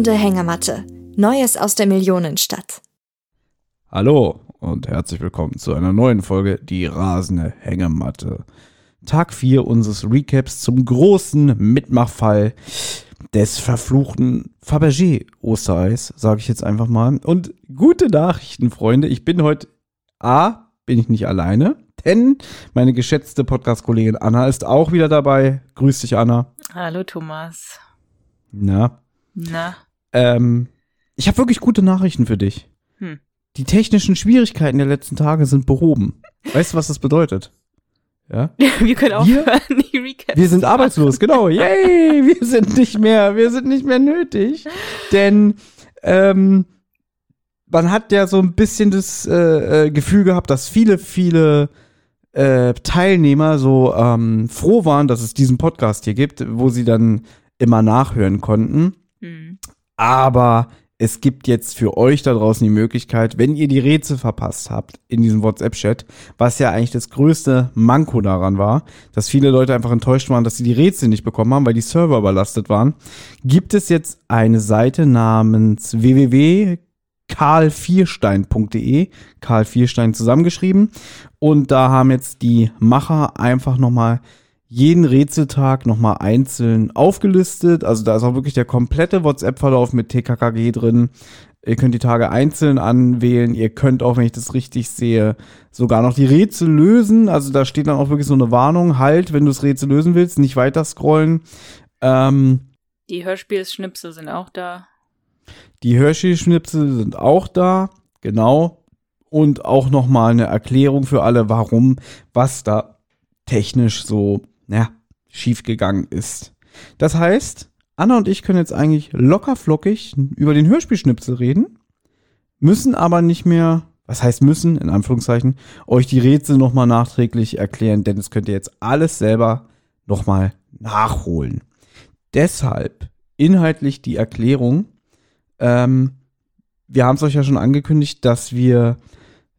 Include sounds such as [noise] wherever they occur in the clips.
rasende Hängematte. Neues aus der Millionenstadt. Hallo und herzlich willkommen zu einer neuen Folge Die rasende Hängematte. Tag 4 unseres Recaps zum großen Mitmachfall des verfluchten Fabergé Ostereis, sage ich jetzt einfach mal. Und gute Nachrichten, Freunde. Ich bin heute A, bin ich nicht alleine, denn meine geschätzte Podcast-Kollegin Anna ist auch wieder dabei. Grüß dich, Anna. Hallo, Thomas. Na? Na? Ähm, ich habe wirklich gute Nachrichten für dich. Hm. Die technischen Schwierigkeiten der letzten Tage sind behoben. Weißt du, was das bedeutet? Ja? [laughs] Wir können aufhören, die Recaps. Wir sind arbeitslos, genau. Yay! Wir sind nicht mehr, wir sind nicht mehr nötig. Denn ähm, man hat ja so ein bisschen das äh, äh, Gefühl gehabt, dass viele, viele äh, Teilnehmer so ähm, froh waren, dass es diesen Podcast hier gibt, wo sie dann immer nachhören konnten. Hm. Aber es gibt jetzt für euch da draußen die Möglichkeit, wenn ihr die Rätsel verpasst habt in diesem WhatsApp-Chat, was ja eigentlich das größte Manko daran war, dass viele Leute einfach enttäuscht waren, dass sie die Rätsel nicht bekommen haben, weil die Server überlastet waren, gibt es jetzt eine Seite namens www.karl4stein.de, Karl Vierstein zusammengeschrieben. Und da haben jetzt die Macher einfach nochmal jeden Rätseltag nochmal einzeln aufgelistet. Also da ist auch wirklich der komplette WhatsApp-Verlauf mit TKKG drin. Ihr könnt die Tage einzeln anwählen. Ihr könnt auch, wenn ich das richtig sehe, sogar noch die Rätsel lösen. Also da steht dann auch wirklich so eine Warnung. Halt, wenn du das Rätsel lösen willst, nicht weiter scrollen. Ähm, Die Hörspielschnipsel sind auch da. die Hershey-Schnipsel sind auch da. Genau. Und auch nochmal eine Erklärung für alle, warum, was da technisch so, ja, schiefgegangen ist. Das heißt, Anna und ich können jetzt eigentlich locker flockig über den Hörspielschnipsel reden, müssen aber nicht mehr, was heißt müssen, in Anführungszeichen, euch die Rätsel nochmal nachträglich erklären, denn das könnt ihr jetzt alles selber nochmal nachholen. Deshalb inhaltlich die Erklärung. Ähm, wir haben es euch ja schon angekündigt, dass wir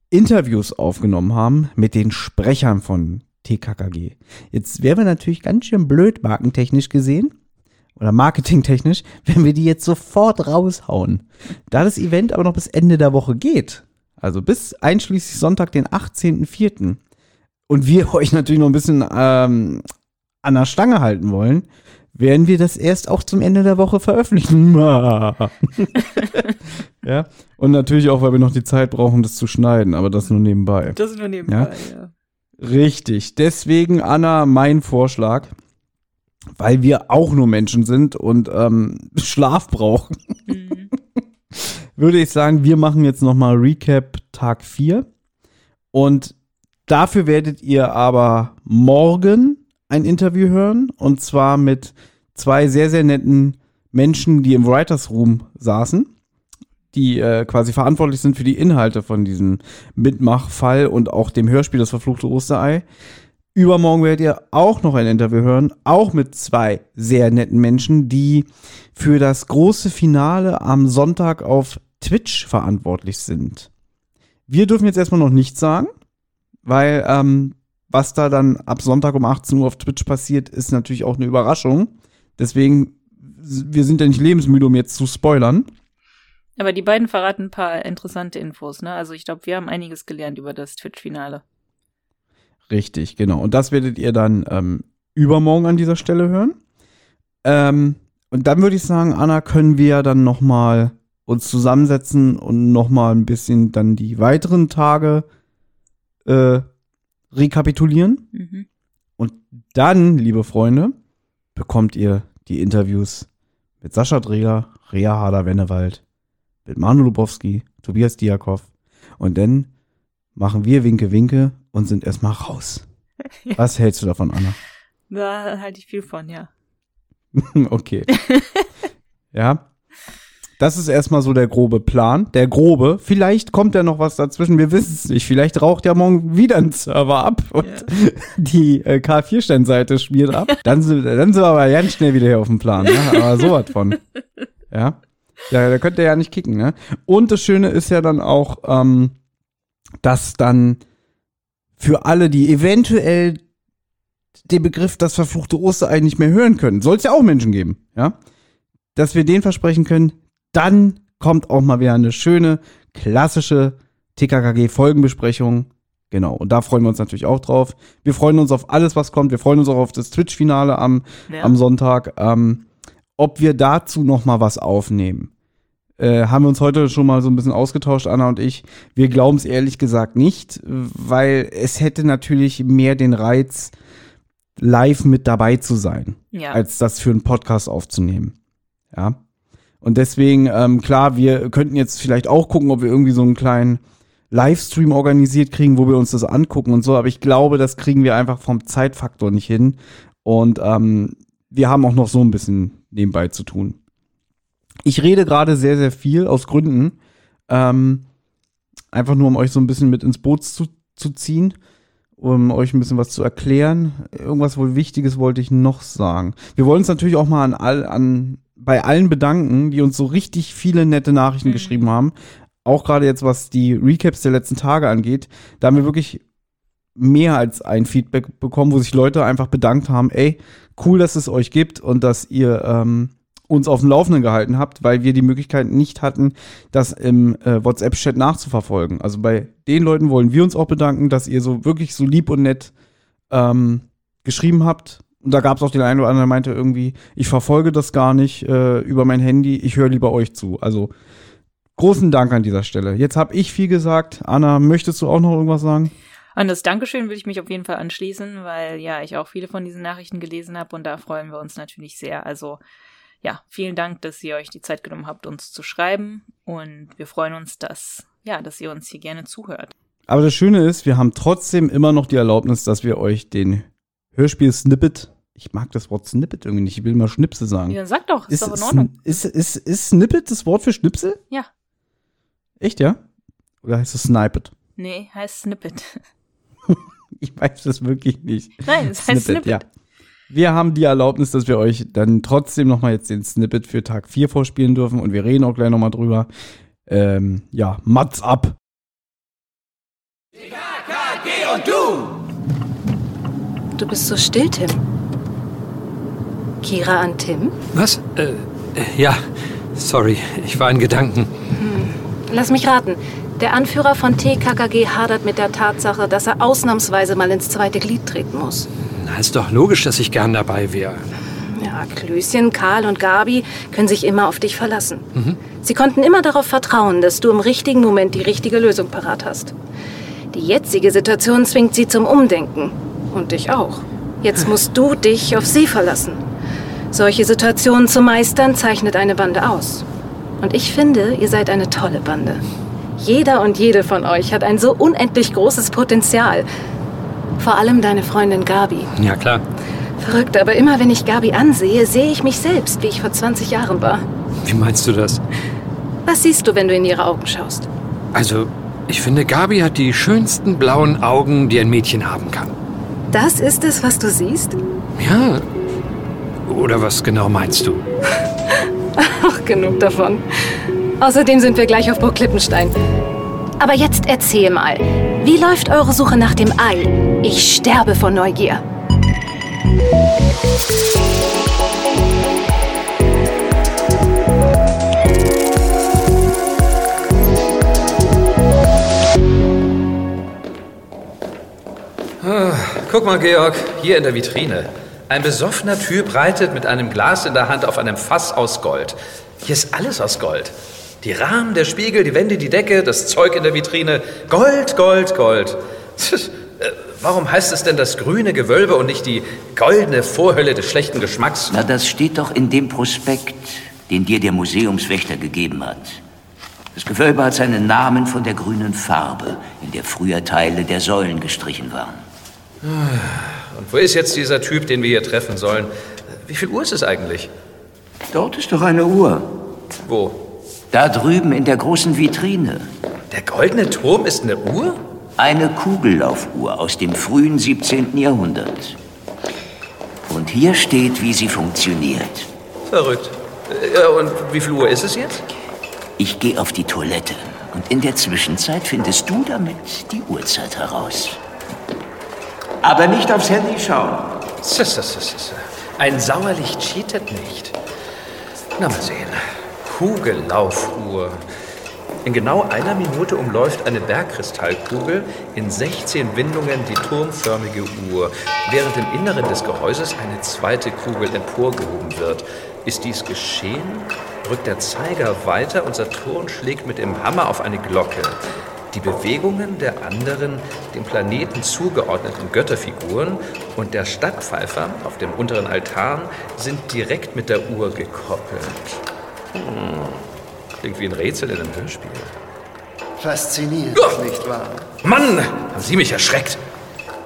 Interviews aufgenommen haben mit den Sprechern von TKKG. Jetzt wären wir natürlich ganz schön blöd markentechnisch gesehen oder marketingtechnisch, [laughs] wenn wir die jetzt sofort raushauen. Da das Event aber noch bis Ende der Woche geht, also bis einschließlich Sonntag, den 18.04. und wir [laughs] euch natürlich noch ein bisschen ähm, an der Stange halten wollen, werden wir das erst auch zum Ende der Woche veröffentlichen. [laughs] ja, und natürlich auch, weil wir noch die Zeit brauchen, das zu schneiden, aber das nur nebenbei. Das ist nur nebenbei, ja. Richtig. Deswegen, Anna, mein Vorschlag, weil wir auch nur Menschen sind und ähm, [laughs] Schlaf brauchen, [laughs] würde ich sagen, wir machen jetzt nochmal Recap Tag 4. Und dafür werdet ihr aber morgen ein Interview hören. Und zwar mit zwei sehr, sehr netten Menschen, die im Writers Room saßen, die äh, quasi verantwortlich sind für die Inhalte von diesem Mitmachfall und auch dem Hörspiel Das verfluchte Osterei. Übermorgen werdet ihr auch noch ein Interview hören, auch mit zwei sehr netten Menschen, die für das große Finale am Sonntag auf Twitch verantwortlich sind. Wir dürfen jetzt erstmal noch nichts sagen, weil ähm, was da dann ab Sonntag um 18 Uhr auf Twitch passiert, ist natürlich auch eine Überraschung. Deswegen, wir sind ja nicht lebensmüde, um jetzt zu spoilern. Aber die beiden verraten ein paar interessante Infos, ne? Also ich glaube, wir haben einiges gelernt über das Twitch-Finale. Richtig, genau. Und das werdet ihr dann ähm, übermorgen an dieser Stelle hören. Ähm, und dann würde ich sagen, Anna, können wir dann noch mal uns zusammensetzen und noch mal ein bisschen dann die weiteren Tage äh, rekapitulieren. Mhm. Und dann, liebe Freunde, bekommt ihr die Interviews mit Sascha Dreger, Rea Harder-Wennewald, mit Manu Lubowski, Tobias Diakov. Und dann machen wir Winke Winke und sind erstmal raus. [laughs] Was hältst du davon, Anna? Da halte ich viel von, ja. [laughs] okay. ja. Das ist erstmal so der grobe Plan. Der grobe. Vielleicht kommt ja noch was dazwischen. Wir wissen es nicht. Vielleicht raucht ja morgen wieder ein Server ab und Ja. [laughs] die äh, K4-Stein-Seite schmiert ab. Dann sind, dann sind wir aber ganz schnell wieder hier auf dem Plan. Ne? Aber sowas von. Ja. Ja, da könnt ihr ja nicht kicken, ne? Und das Schöne ist ja dann auch, ähm, dass dann für alle, die eventuell den Begriff das verfluchte Osterei nicht mehr hören können, soll es ja auch Menschen geben, ja? dass wir den versprechen können, dann kommt auch mal wieder eine schöne, klassische TKKG-Folgenbesprechung. Genau, und da freuen wir uns natürlich auch drauf. Wir freuen uns auf alles, was kommt. Wir freuen uns auch auf das Twitch-Finale am, Ja. am Sonntag. Ähm, ob wir dazu noch mal was aufnehmen, äh, haben wir uns heute schon mal so ein bisschen ausgetauscht, Anna und ich. Wir glauben es ehrlich gesagt nicht, weil es hätte natürlich mehr den Reiz, live mit dabei zu sein Ja. als das für einen Podcast aufzunehmen. Ja. Und deswegen, ähm, klar, wir könnten jetzt vielleicht auch gucken, ob wir irgendwie so einen kleinen Livestream organisiert kriegen, wo wir uns das angucken und so, aber ich glaube, das kriegen wir einfach vom Zeitfaktor nicht hin. Und ähm, wir haben auch noch so ein bisschen nebenbei zu tun. Ich rede gerade sehr, sehr viel aus Gründen. Ähm, einfach nur, um euch so ein bisschen mit ins Boot zu, zu ziehen, um euch ein bisschen was zu erklären. Irgendwas wohl Wichtiges wollte ich noch sagen. Wir wollen uns natürlich auch mal an, all, an bei allen bedanken, die uns so richtig viele nette Nachrichten Mhm. geschrieben haben. Auch gerade jetzt, was die Recaps der letzten Tage angeht. Da haben wir wirklich mehr als ein Feedback bekommen, wo sich Leute einfach bedankt haben, ey, cool, dass es euch gibt und dass ihr ähm, uns auf dem Laufenden gehalten habt, weil wir die Möglichkeit nicht hatten, das im äh, WhatsApp-Chat nachzuverfolgen. Also bei den Leuten wollen wir uns auch bedanken, dass ihr so wirklich so lieb und nett ähm, geschrieben habt. Und da gab es auch den einen oder anderen, der meinte irgendwie, ich verfolge das gar nicht äh, über mein Handy, ich höre lieber euch zu. Also großen Dank an dieser Stelle. Jetzt habe ich viel gesagt. Anna, möchtest du auch noch irgendwas sagen? An das Dankeschön würde ich mich auf jeden Fall anschließen, weil ja, ich auch viele von diesen Nachrichten gelesen habe und da freuen wir uns natürlich sehr. Also ja, vielen Dank, dass ihr euch die Zeit genommen habt, uns zu schreiben und wir freuen uns, dass ja, dass ihr uns hier gerne zuhört. Aber das Schöne ist, wir haben trotzdem immer noch die Erlaubnis, dass wir euch den Hörspiel-Snippet, ich mag das Wort Snippet irgendwie nicht, ich will mal Schnipsel sagen. Ja, sag doch, ist, ist, doch in Ordnung. Ist, ist, ist Snippet das Wort für Schnipsel? Ja. Echt, ja? Oder heißt es Snipet? Nee, heißt Snippet. [laughs] Ich weiß das wirklich nicht. Nein, es heißt Snippet. ja. Wir haben die Erlaubnis, dass wir euch dann trotzdem noch mal jetzt den Snippet für Tag 4 vorspielen dürfen und wir reden auch gleich noch mal drüber. Ähm, ja, Mats ab. Du bist so still, Tim. Kira an Tim? Was? Äh, äh, ja, sorry, ich war in Gedanken. Lass mich raten. Der Anführer von TKKG hadert mit der Tatsache, dass er ausnahmsweise mal ins zweite Glied treten muss. Na, ist doch logisch, dass ich gern dabei wäre. Ja, Klößchen, Karl und Gabi können sich immer auf dich verlassen. Sie konnten immer darauf vertrauen, dass du im richtigen Moment die richtige Lösung parat hast. Die jetzige Situation zwingt sie zum Umdenken. Und dich auch. Jetzt musst du dich auf sie verlassen. Solche Situationen zu meistern zeichnet eine Bande aus. Und ich finde, ihr seid eine tolle Bande. Jeder und jede von euch hat ein so unendlich großes Potenzial. Vor allem deine Freundin Gabi. Ja, klar. Verrückt, aber immer wenn ich Gabi ansehe, sehe ich mich selbst, wie ich vor 20 Jahren war. Wie meinst du das? Was siehst du, wenn du in ihre Augen schaust? Also, ich finde, Gabi hat die schönsten blauen Augen, die ein Mädchen haben kann. Das ist es, was du siehst? Ja. Oder was genau meinst du? [laughs] Ach, genug davon. Außerdem sind wir gleich auf Burg Klippenstein. Aber jetzt erzähl mal, wie läuft eure Suche nach dem Ei? Ich sterbe vor Neugier. Guck mal, Georg, hier in der Vitrine. Ein besoffener Typ reitet mit einem Glas in der Hand auf einem Fass aus Gold. Hier ist alles aus Gold. Die Rahmen, der Spiegel, die Wände, die Decke, das Zeug in der Vitrine. Gold, Gold, Gold. [laughs] Äh, Warum heißt es denn das grüne Gewölbe und nicht die goldene Vorhölle des schlechten Geschmacks? Na, das steht doch in dem Prospekt, den dir der Museumswächter gegeben hat. Das Gewölbe hat seinen Namen von der grünen Farbe, in der früher Teile der Säulen gestrichen waren. Und wo ist jetzt dieser Typ, den wir hier treffen sollen? Wie viel Uhr ist es eigentlich? Dort ist doch eine Uhr. Wo? Da drüben in der großen Vitrine. Der goldene Turm ist eine Uhr? Eine Kugellaufuhr aus dem frühen 17. Jahrhundert. Und hier steht, wie sie funktioniert. Verrückt. Äh, Und wie viel Uhr ist es jetzt? Ich gehe auf die Toilette und in der Zwischenzeit findest du damit die Uhrzeit heraus. Aber nicht aufs Handy schauen. Ein Sauerlicht cheatet nicht. Na mal sehen. Kugellaufuhr. In genau einer Minute umläuft eine Bergkristallkugel in 16 Windungen die turmförmige Uhr, während im Inneren des Gehäuses eine zweite Kugel emporgehoben wird. Ist dies geschehen, rückt der Zeiger weiter und Saturn schlägt mit dem Hammer auf eine Glocke. Die Bewegungen der anderen, dem Planeten zugeordneten Götterfiguren und der Stadtpfeifer auf dem unteren Altar sind direkt mit der Uhr gekoppelt. Hm. Klingt wie ein Rätsel in einem Hörspiel. Faszinierend, Oh! nicht wahr? Mann, haben Sie mich erschreckt.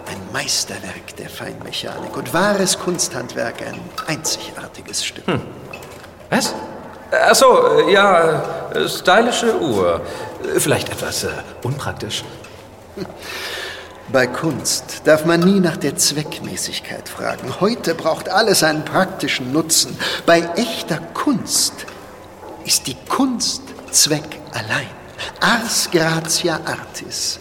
Ein Meisterwerk der Feinmechanik und wahres Kunsthandwerk, ein einzigartiges Stück. Was? Ach so, äh, ja, äh, stylische Uhr. Äh, Vielleicht etwas äh, unpraktisch. Bei Kunst darf man nie nach der Zweckmäßigkeit fragen. Heute braucht alles einen praktischen Nutzen. Bei echter Kunst ist die Kunst Zweck allein. Ars gratia artis.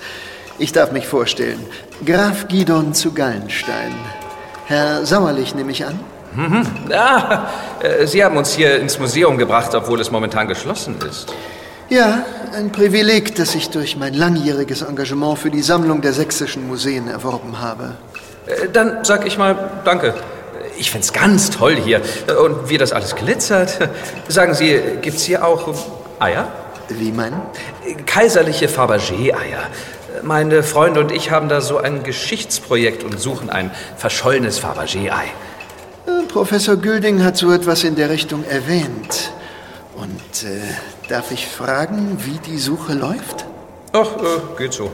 Ich darf mich vorstellen. Graf Gidon zu Gallenstein. Herr Sauerlich nehme ich an. Ah, äh, Sie haben uns hier ins Museum gebracht, obwohl es momentan geschlossen ist. Ja, ein Privileg, das ich durch mein langjähriges Engagement für die Sammlung der sächsischen Museen erworben habe. Äh, Dann sag ich mal Danke. Ich find's ganz toll hier. Und wie das alles glitzert. Sagen Sie, gibt's hier auch Eier? Wie meinen? Kaiserliche Fabergé-Eier. Meine Freunde und ich haben da so ein Geschichtsprojekt und suchen ein verschollenes Fabergé-Ei. Äh, Professor Gülding hat so etwas in der Richtung erwähnt. Und äh, darf ich fragen, wie die Suche läuft? Ach, äh, geht so.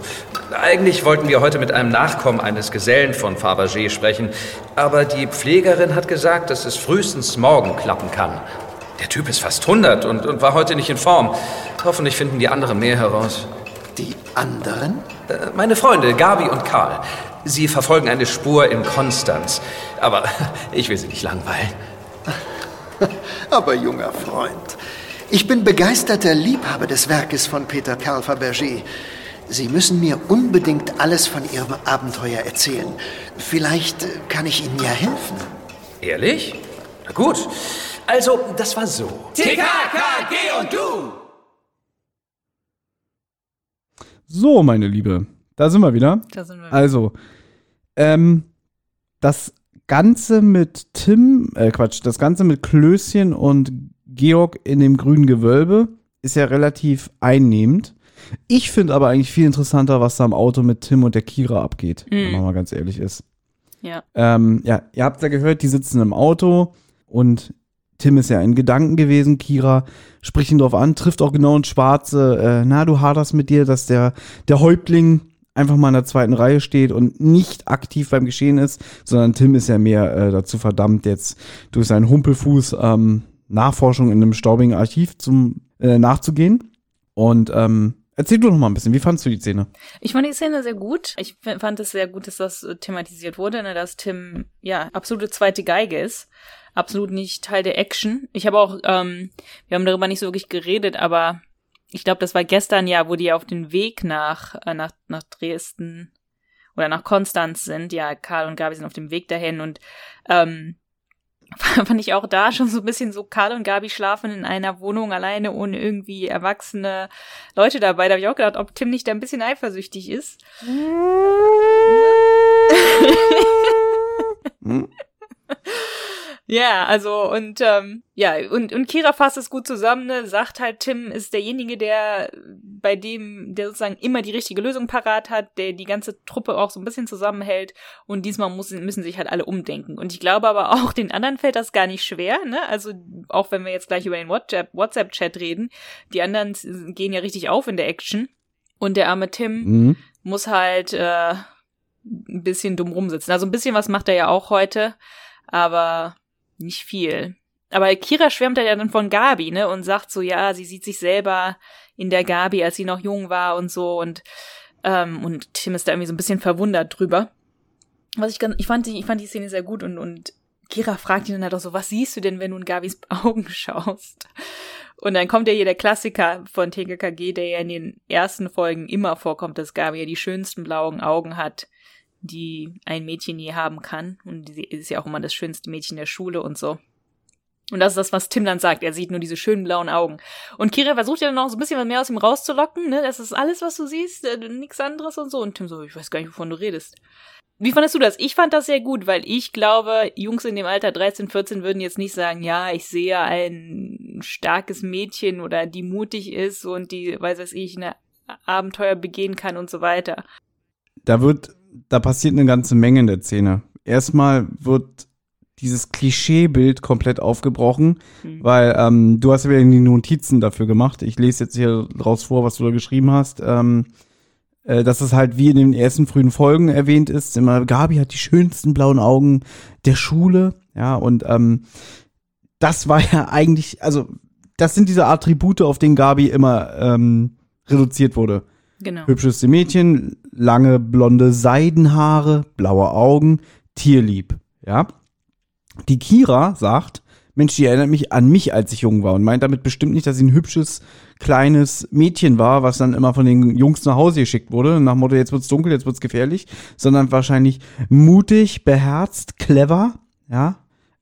Eigentlich wollten wir heute mit einem Nachkommen eines Gesellen von Fabergé sprechen, aber die Pflegerin hat gesagt, dass es frühestens morgen klappen kann. Der Typ ist fast 100 und, und war heute nicht in Form. Hoffentlich finden die anderen mehr heraus. Die anderen? Äh, Meine Freunde, Gabi und Karl. Sie verfolgen eine Spur in Konstanz. Aber [laughs] ich will sie nicht langweilen. Aber junger Freund, ich bin begeisterter Liebhaber des Werkes von Peter Karl Fabergé. Sie müssen mir unbedingt alles von Ihrem Abenteuer erzählen. Vielleicht äh, kann ich Ihnen ja helfen. Ehrlich? Na gut. Also, das war so. TKKG und du! So, meine Liebe, da sind wir wieder. Da sind wir. Also, ähm, das Ganze mit Tim, äh, Quatsch, das Ganze mit Klößchen und Georg in dem grünen Gewölbe ist ja relativ einnehmend. Ich finde aber eigentlich viel interessanter, was da im Auto mit Tim und der Kira abgeht, wenn man mal ganz ehrlich ist. ja. Ähm, ja, ihr habt ja gehört, die sitzen im Auto und Tim ist ja in Gedanken gewesen. Kira spricht ihn drauf an, trifft auch genau ins Schwarze. Äh, na, du haderst mit dir, dass der, der Häuptling einfach mal in der zweiten Reihe steht und nicht aktiv beim Geschehen ist, sondern Tim ist ja mehr äh, dazu verdammt, jetzt durch seinen Humpelfuß ähm, Nachforschung in einem staubigen Archiv zum, äh, nachzugehen. Und ähm, erzähl du noch mal ein bisschen, wie fandst du die Szene? Ich fand die Szene sehr gut. Ich fand es sehr gut, dass das äh, thematisiert wurde, ne, dass Tim ja absolute zweite Geige ist. Absolut nicht Teil der Action. Ich habe auch, ähm, wir haben darüber nicht so wirklich geredet, aber ich glaube, das war gestern ja, wo die auf den Weg nach, äh, nach, nach Dresden oder nach Konstanz sind. Ja, Karl und Gabi sind auf dem Weg dahin und ähm, [laughs] fand ich auch da schon so ein bisschen so, Karl und Gabi schlafen in einer Wohnung alleine ohne irgendwie erwachsene Leute dabei. Da habe ich auch gedacht, ob Tim nicht da ein bisschen eifersüchtig ist. [laughs] [laughs] Ja, also und ähm, ja, und, und Kira fasst es gut zusammen, ne, sagt halt, Tim ist derjenige, der bei dem, der sozusagen immer die richtige Lösung parat hat, der die ganze Truppe auch so ein bisschen zusammenhält und diesmal muss, müssen sich halt alle umdenken. Und ich glaube aber auch, den anderen fällt das gar nicht schwer, ne? Also auch wenn wir jetzt gleich über den WhatsApp- WhatsApp-Chat reden, die anderen gehen ja richtig auf in der Action. Und der arme Tim Mhm. muss halt äh, ein bisschen dumm rumsitzen. Also ein bisschen was macht er ja auch heute, aber nicht viel. Aber Kira schwärmt ja dann von Gabi, ne, und sagt so, ja, sie sieht sich selber in der Gabi, als sie noch jung war und so und ähm, und Tim ist da irgendwie so ein bisschen verwundert drüber. Was ich ganz, ich fand die, ich fand die Szene sehr gut und und Kira fragt ihn dann halt auch so, was siehst du denn, wenn du in Gabis [laughs] Augen schaust? Und dann kommt ja hier der Klassiker von TKKG, der ja in den ersten Folgen immer vorkommt, dass Gabi ja die schönsten blauen Augen hat, die ein Mädchen je haben kann. Und sie ist ja auch immer das schönste Mädchen der Schule und so. Und das ist das, was Tim dann sagt. Er sieht nur diese schönen blauen Augen. Und Kira versucht ja dann noch so ein bisschen mehr aus ihm rauszulocken, ne? Das ist alles, was du siehst, äh, nichts anderes und so. Und Tim so, ich weiß gar nicht, wovon du redest. Wie fandest du das? Ich fand das sehr gut, weil ich glaube, Jungs in dem Alter 13, 14 würden jetzt nicht sagen, ja, ich sehe ein starkes Mädchen oder die mutig ist und die, weiß was ich, eine Abenteuer begehen kann und so weiter. Da wird, da passiert eine ganze Menge in der Szene. Erstmal wird dieses Klischeebild komplett aufgebrochen, mhm. weil ähm, du hast ja wieder die Notizen dafür gemacht. Ich lese jetzt hier raus vor, was du da geschrieben hast. Ähm, äh, dass es halt wie in den ersten frühen Folgen erwähnt ist, immer Gabi hat die schönsten blauen Augen der Schule, ja, und ähm, das war [laughs] ja eigentlich, also das sind diese Attribute, auf denen Gabi immer ähm, reduziert wurde. Genau. Hübscheste Mädchen, lange blonde Seidenhaare, blaue Augen, tierlieb, ja. Die Kira sagt, Mensch, die erinnert mich an mich, als ich jung war und meint damit bestimmt nicht, dass sie ein hübsches, kleines Mädchen war, was dann immer von den Jungs nach Hause geschickt wurde, nach Motto, jetzt wird's dunkel, jetzt wird's gefährlich, sondern wahrscheinlich mutig, beherzt, clever, ja,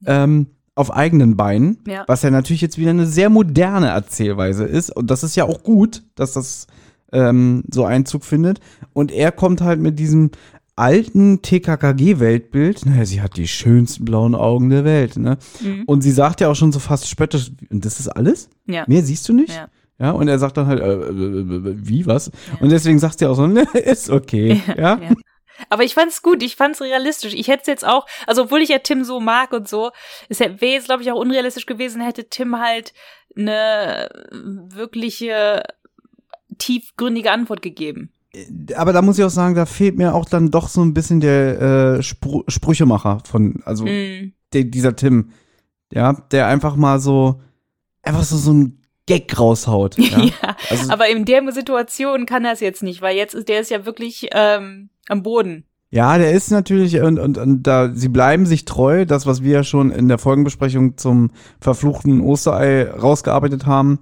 ähm, auf eigenen Beinen, ja. was ja natürlich jetzt wieder eine sehr moderne Erzählweise ist und das ist ja auch gut, dass das ähm, so Einzug findet und er kommt halt mit diesem alten TKKG-Weltbild, naja, sie hat die schönsten blauen Augen der Welt, ne? Mhm. Und sie sagt ja auch schon so fast spöttisch, und das ist alles? Ja. Mehr siehst du nicht? Ja. Ja, und er sagt dann halt, äh, äh, äh wie, was? Ja. Und deswegen sagt sie auch so, ne, [laughs] ist okay, ja. ja? ja. Aber ich fand's gut, ich fand's realistisch. Ich hätte es jetzt auch, also obwohl ich ja Tim so mag und so, es wäre jetzt, glaube ich, auch unrealistisch gewesen, hätte Tim halt eine wirkliche tiefgründige Antwort gegeben aber da muss ich auch sagen, da fehlt mir auch dann doch so ein bisschen der äh, Spr Sprüchemacher von, also mm. der, dieser Tim, ja, der einfach mal so, einfach so, so ein Gag raushaut. [laughs] Ja, ja also, aber in der Situation kann er es jetzt nicht, weil jetzt ist der ist ja wirklich ähm, am Boden. Ja, der ist natürlich, und, und, und da, sie bleiben sich treu, das, was wir ja schon in der Folgenbesprechung zum verfluchten Osterei rausgearbeitet haben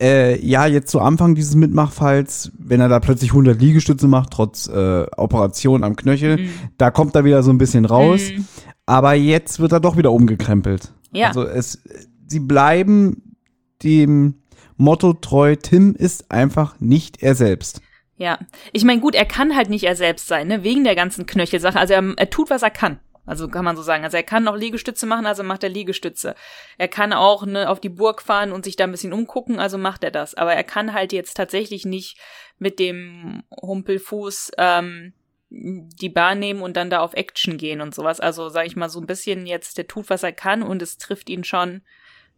äh, ja, jetzt zu Anfang dieses Mitmachfalls, wenn er da plötzlich 100 Liegestütze macht, trotz äh, Operation am Knöchel, mhm. da kommt er wieder so ein bisschen raus. Mhm. Aber jetzt wird er doch wieder umgekrempelt. Ja. Also es, sie bleiben dem Motto treu, Tim ist einfach nicht er selbst. Ja, ich meine, gut, er kann halt nicht er selbst sein, ne, wegen der ganzen Knöchelsache. Also er, er tut, was er kann. Also kann man so sagen. Also er kann noch Liegestütze machen, also macht er Liegestütze. Er kann auch ne, auf die Burg fahren und sich da ein bisschen umgucken, also macht er das. Aber er kann halt jetzt tatsächlich nicht mit dem Humpelfuß ähm, die Bahn nehmen und dann da auf Action gehen und sowas. Also sage ich mal so ein bisschen jetzt, der tut, was er kann und es trifft ihn schon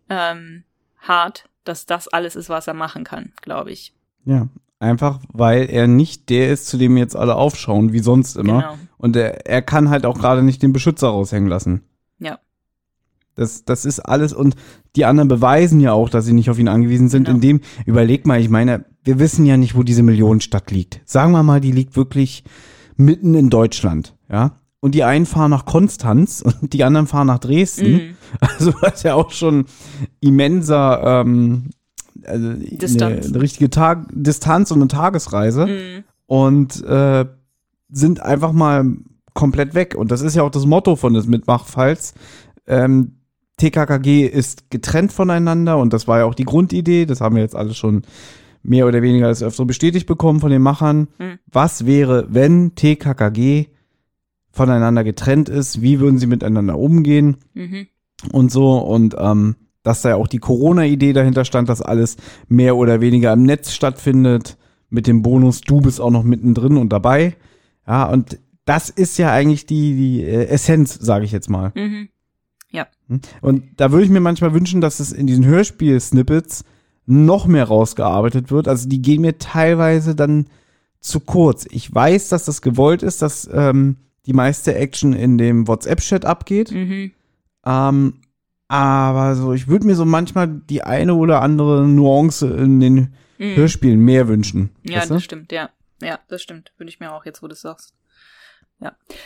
ähm, hart, dass das alles ist, was er machen kann, glaube ich. Ja, Einfach weil er nicht der ist, zu dem jetzt alle aufschauen, wie sonst immer. Genau. Und er, er kann halt auch gerade nicht den Beschützer raushängen lassen. Ja. Das, das ist alles. Und die anderen beweisen ja auch, dass sie nicht auf ihn angewiesen sind. Genau. Indem, überleg mal, ich meine, wir wissen ja nicht, wo diese Millionenstadt liegt. Sagen wir mal, die liegt wirklich mitten in Deutschland, ja. Und die einen fahren nach Konstanz [laughs] und die anderen fahren nach Dresden. Mhm. Also was ja auch schon immenser ähm, also Distanz. Eine, eine, richtige Tag Distanz und eine Tagesreise mhm. und äh, sind einfach mal komplett weg. Und das ist ja auch das Motto von des Mitmachfalls. Ähm, TKKG ist getrennt voneinander und das war ja auch die Grundidee. Das haben wir jetzt alle schon mehr oder weniger als öfter bestätigt bekommen von den Machern. Mhm. Was wäre, wenn TKKG voneinander getrennt ist? Wie würden sie miteinander umgehen? Mhm. Und so. Und ähm, dass da ja auch die Corona-Idee dahinter stand, dass alles mehr oder weniger im Netz stattfindet, mit dem Bonus, du bist auch noch mittendrin und dabei. Ja, und das ist ja eigentlich die, die äh, Essenz, sage ich jetzt mal. Mhm. Ja. Hm? Und da würde ich mir manchmal wünschen, dass es in diesen Hörspiel-Snippets noch mehr rausgearbeitet wird. Also die gehen mir teilweise dann zu kurz. Ich weiß, dass das gewollt ist, dass ähm, die meiste Action in dem WhatsApp-Chat abgeht. Mhm. Ähm, aber so, ich würde mir so manchmal die eine oder andere Nuance in den mhm. Hörspielen mehr wünschen. Ja, weißt du? das stimmt, ja. Ja, das stimmt. Würde ich mir auch jetzt, wo du es sagst. Ja. ja.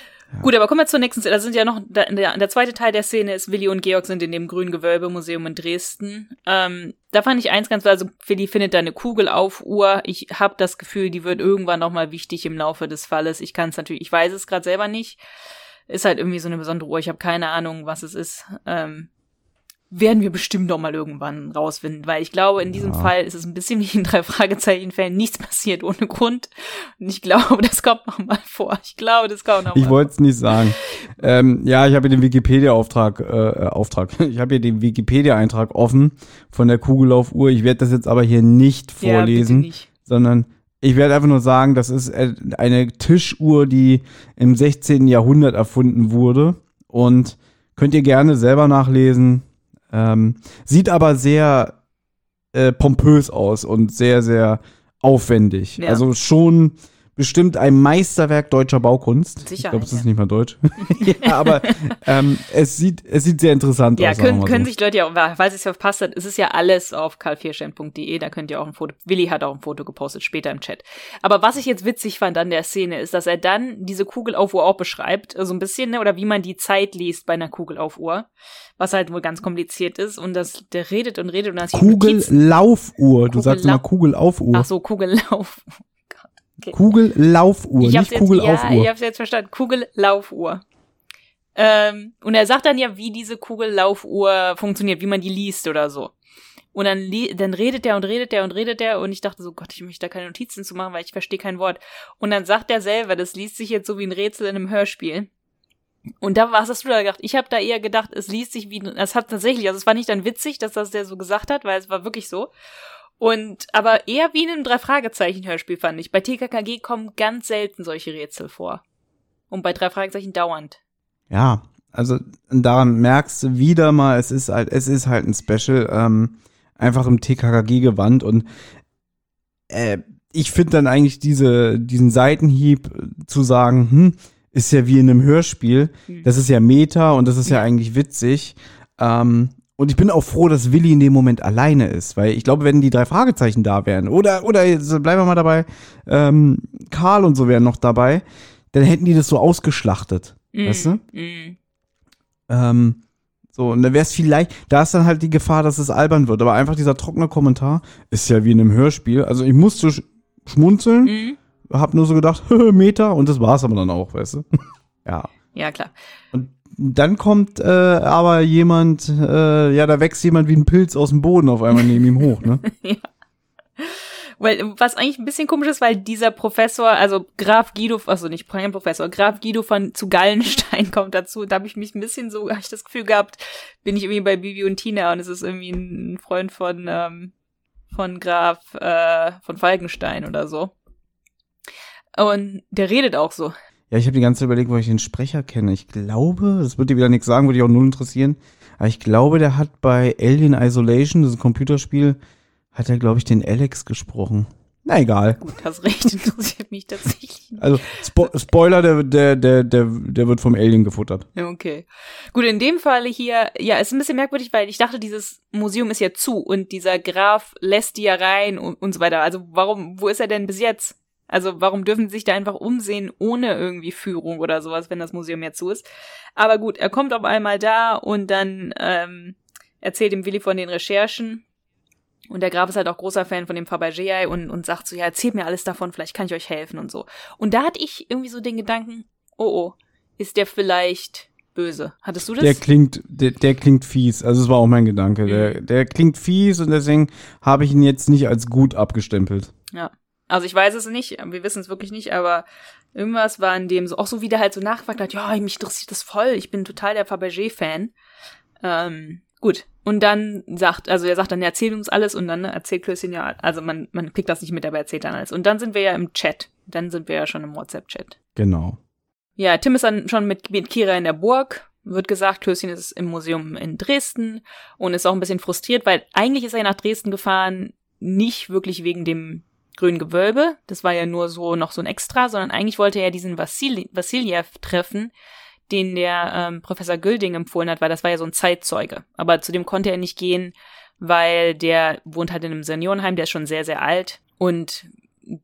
Gut, aber kommen wir zur nächsten Szene. Da sind ja noch, der, der, zweite Teil der Szene ist, Willi und Georg sind in dem Grünen Gewölbemuseum in Dresden. Ähm, da fand ich eins ganz, also Willi findet da eine Kugel auf Uhr. Ich habe das Gefühl, die wird irgendwann nochmal wichtig im Laufe des Falles. Ich kann es natürlich, ich weiß es gerade selber nicht. Ist halt irgendwie so eine besondere Uhr. Ich habe keine Ahnung, was es ist. Ähm, werden wir bestimmt noch mal irgendwann rausfinden, weil ich glaube, in diesem ja. Fall ist es ein bisschen wie in drei [laughs] Fragezeichen-Fällen, nichts passiert ohne Grund. Und ich glaube, das kommt noch mal vor. Ich glaube, das kommt noch mal Ich wollte es nicht sagen. ähm, ja, ich habe hier den Wikipedia-Auftrag, äh, Auftrag. [laughs] Ich habe hier den Wikipedia-Eintrag offen von der Kugellaufuhr. Ich werde das jetzt aber hier nicht vorlesen, ja, nicht. sondern ich werde einfach nur sagen, das ist äh, eine Tischuhr, die im 16. Jahrhundert erfunden wurde. Und könnt ihr gerne selber nachlesen. Ähm, sieht aber sehr äh, pompös aus und sehr, sehr aufwendig. Ja. Also schon bestimmt ein Meisterwerk deutscher Baukunst. Sicher. Ich glaube, es ist nicht mal deutsch. [laughs] [laughs] ja, aber ähm, es, sieht, es sieht sehr interessant ja, aus. Ja, können, können sich Leute ja, auch, falls es verpasst hat, es ist ja alles auf karlvierstein.de, da könnt ihr auch ein Foto, Willi hat auch ein Foto gepostet, später im Chat. Aber was ich jetzt witzig fand an der Szene, ist, dass er dann diese Kugelaufuhr auch beschreibt, so also ein bisschen, ne, oder wie man die Zeit liest bei einer Kugelaufuhr, was halt wohl ganz kompliziert ist und das, der redet und redet und dann Kugellaufuhr, du sagst immer Kugellaufuhr. Ach so, Kugellaufuhr. Okay. Kugellaufuhr, nicht jetzt. Ja, ich hab's jetzt verstanden. Kugellaufuhr. Ähm, und er sagt dann ja, wie diese Kugellaufuhr funktioniert, wie man die liest oder so. Und dann, dann redet er und redet er und redet er und ich dachte so, Gott, ich möchte da keine Notizen zu machen, weil ich verstehe kein Wort. Und dann sagt er selber, das liest sich jetzt so wie ein Rätsel in einem Hörspiel. Und da, was hast du da gedacht? Ich habe da eher gedacht, es liest sich wie, es hat tatsächlich, also es war nicht dann witzig, dass das der so gesagt hat, weil es war wirklich so. Und aber eher wie in einem Drei-Fragezeichen-Hörspiel fand ich. Bei TKKG kommen ganz selten solche Rätsel vor. Und bei drei Fragezeichen dauernd. Ja, also daran merkst du wieder mal, es ist halt, es ist halt ein Special, ähm, einfach im TKKG gewandt und äh, ich finde dann eigentlich diese, diesen Seitenhieb zu sagen, hm, ist ja wie in einem Hörspiel, hm. das ist ja Meta und das ist ja, ja eigentlich witzig. Ähm, und ich bin auch froh, dass Willi in dem Moment alleine ist, weil ich glaube, wenn die drei Fragezeichen da wären, oder, oder jetzt bleiben wir mal dabei, ähm, Karl und so wären noch dabei, dann hätten die das so ausgeschlachtet. Mm, weißt du? Mm. Ähm, so, und dann wäre es vielleicht, da ist dann halt die Gefahr, dass es albern wird. Aber einfach dieser trockene Kommentar ist ja wie in einem Hörspiel. Also ich musste sch schmunzeln, mm. hab nur so gedacht, [laughs] Meter, und das war's aber dann auch, weißt du? [laughs] ja. Ja, klar. Und dann kommt äh, aber jemand, äh, ja, da wächst jemand wie ein Pilz aus dem Boden auf einmal neben ihm hoch, ne? [laughs] ja. Weil, was eigentlich ein bisschen komisch ist, weil dieser Professor, also Graf Guido, also nicht Professor, Graf Guido von zu Gallenstein [laughs] kommt dazu. Da habe ich mich ein bisschen so, habe ich das Gefühl gehabt, bin ich irgendwie bei Bibi und Tina und es ist irgendwie ein Freund von, ähm, von Graf, äh, von Falkenstein oder so. Und der redet auch so. Ja, ich habe die ganze Zeit überlegt, wo ich den Sprecher kenne. Ich glaube, das wird dir wieder nichts sagen, würde dich auch null interessieren. Aber ich glaube, der hat bei Alien Isolation, das ist ein Computerspiel, hat er, glaube ich, den Alex gesprochen. Na egal. Gut, hast recht, [laughs] interessiert mich tatsächlich. Nicht. Also Spo Spoiler, der, der, der, der, der wird vom Alien gefuttert. Okay. Gut, in dem Fall hier, ja, ist ein bisschen merkwürdig, weil ich dachte, dieses Museum ist ja zu und dieser Graf lässt die ja rein und, und so weiter. Also warum, wo ist er denn bis jetzt? Also warum dürfen sie sich da einfach umsehen ohne irgendwie Führung oder sowas, wenn das Museum jetzt zu ist? Aber gut, er kommt auf einmal da und dann ähm, erzählt ihm Willi von den Recherchen. Und der Graf ist halt auch großer Fan von dem Fabergé und, und sagt so, ja, erzählt mir alles davon, vielleicht kann ich euch helfen und so. Und da hatte ich irgendwie so den Gedanken, oh oh, ist der vielleicht böse? Hattest du das? Der klingt, der, der klingt fies. Also es war auch mein Gedanke. Mhm. Der, der klingt fies und deswegen habe ich ihn jetzt nicht als gut abgestempelt. Ja. Also ich weiß es nicht, wir wissen es wirklich nicht, aber irgendwas war in dem so, auch so wie der halt so nachgefragt hat, ja, mich interessiert das voll, ich bin total der Fabergé-Fan. Ähm, gut. Und dann sagt, also er sagt dann, er erzählt uns alles und dann erzählt Klößchen ja, also man, man kriegt das nicht mit, aber er erzählt dann alles. Und dann sind wir ja im Chat. Dann sind wir ja schon im WhatsApp-Chat. Genau. Ja, Tim ist dann schon mit, mit Kira in der Burg. Wird gesagt, Klößchen ist im Museum in Dresden und ist auch ein bisschen frustriert, weil eigentlich ist er nach Dresden gefahren, nicht wirklich wegen dem grünen Gewölbe. Das war ja nur so noch so ein Extra, sondern eigentlich wollte er diesen Vassil Vassiljev treffen, den der ähm, Professor Gülding empfohlen hat, weil das war ja so ein Zeitzeuge. Aber zu dem konnte er nicht gehen, weil der wohnt halt in einem Seniorenheim, der ist schon sehr, sehr alt und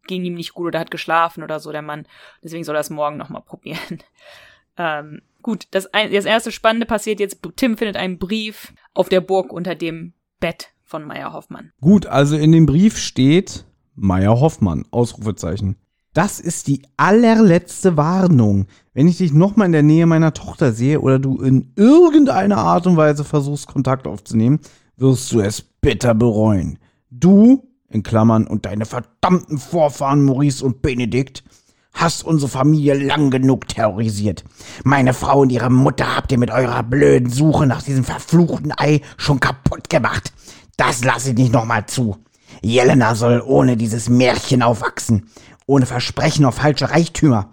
ging ihm nicht gut oder hat geschlafen oder so, der Mann. Deswegen soll er es morgen nochmal probieren. [laughs] ähm, gut, das, ein, das erste Spannende passiert jetzt. Tim findet einen Brief auf der Burg unter dem Bett von Meier Hoffmann. Gut, also in dem Brief steht, Meier Hoffmann, Ausrufezeichen. Das ist die allerletzte Warnung. Wenn ich dich nochmal in der Nähe meiner Tochter sehe oder du in irgendeiner Art und Weise versuchst, Kontakt aufzunehmen, wirst du es bitter bereuen. Du, in Klammern, und deine verdammten Vorfahren Maurice und Benedikt, hast unsere Familie lang genug terrorisiert. Meine Frau und ihre Mutter habt ihr mit eurer blöden Suche nach diesem verfluchten Ei schon kaputt gemacht. Das lasse ich nicht nochmal zu. Jelena soll ohne dieses Märchen aufwachsen ohne Versprechen auf falsche Reichtümer.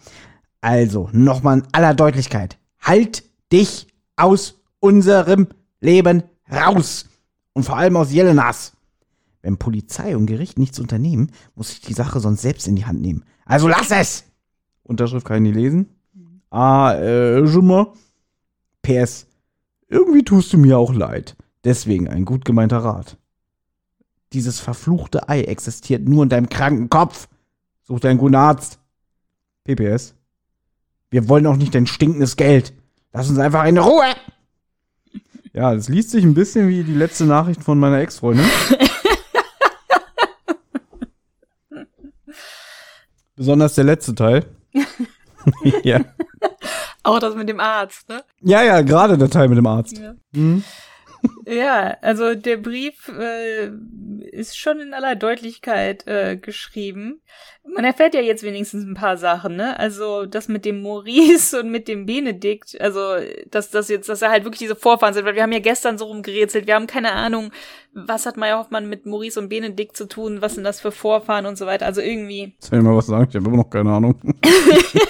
Also, nochmal in aller Deutlichkeit. Halt dich aus unserem Leben raus. Und vor allem aus Jelenas. Wenn Polizei und Gericht nichts unternehmen, muss ich die Sache sonst selbst in die Hand nehmen. Also lass es! Unterschrift kann ich nicht lesen. Ah, äh, schon mal. PS. Irgendwie tust du mir auch leid. Deswegen ein gut gemeinter Rat. Dieses verfluchte Ei existiert nur in deinem kranken Kopf. Such dir einen guten Arzt. PPS. Wir wollen auch nicht dein stinkendes Geld. Lass uns einfach in Ruhe. Ja, das liest sich ein bisschen wie die letzte Nachricht von meiner Ex-Freundin. [laughs] Besonders der letzte Teil. [laughs] ja. Auch das mit dem Arzt, ne? Ja, ja, gerade der Teil mit dem Arzt. Ja. Mhm. Ja, also der Brief äh, ist schon in aller Deutlichkeit äh, geschrieben. Man erfährt ja jetzt wenigstens ein paar Sachen, ne? Also das mit dem Maurice [laughs] und mit dem Benedikt, also dass das jetzt, dass er halt wirklich diese Vorfahren sind, weil wir haben ja gestern so rumgerätselt, wir haben keine Ahnung, was hat Meier Hoffmann mit Maurice und Benedikt zu tun, was sind das für Vorfahren und so weiter. Also irgendwie. Soll ich mal was sagen? Ich habe immer noch keine Ahnung.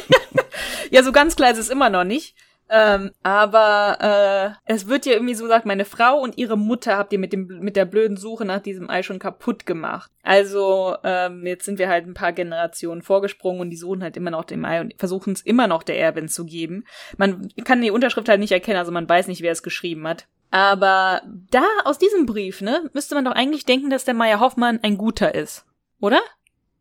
[laughs] ja, so ganz klar ist es immer noch nicht. Ähm, aber äh, es wird ja irgendwie so gesagt, meine Frau und ihre Mutter habt ihr mit dem mit der blöden Suche nach diesem Ei schon kaputt gemacht. Also ähm, jetzt sind wir halt ein paar Generationen vorgesprungen und die suchen halt immer noch dem Ei und versuchen es immer noch der Erbin zu geben. Man kann die Unterschrift halt nicht erkennen, also man weiß nicht, wer es geschrieben hat. Aber da aus diesem Brief, ne, müsste man doch eigentlich denken, dass der Meier Hoffmann ein guter ist, oder?